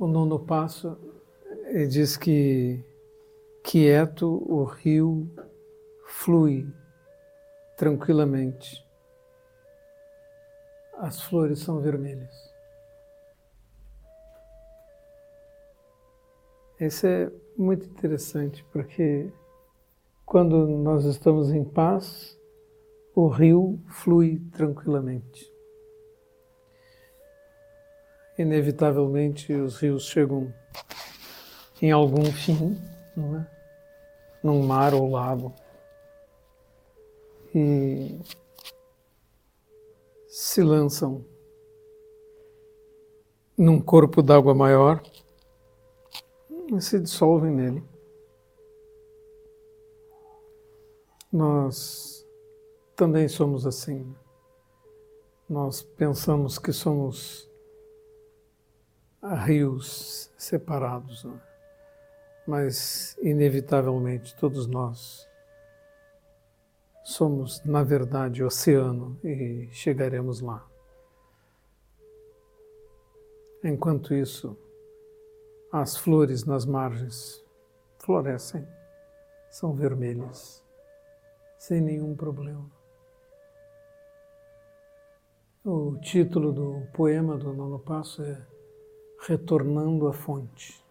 O nono passo diz que quieto o rio flui tranquilamente. As flores são vermelhas. Esse é muito interessante porque quando nós estamos em paz, o rio flui tranquilamente inevitavelmente os rios chegam em algum fim, não é? Num mar ou lago. E se lançam num corpo d'água maior e se dissolvem nele. Nós também somos assim. Nós pensamos que somos rios separados, né? mas inevitavelmente todos nós somos, na verdade, oceano e chegaremos lá. Enquanto isso, as flores nas margens florescem, são vermelhas, sem nenhum problema. O título do poema do nono passo é retornando à fonte.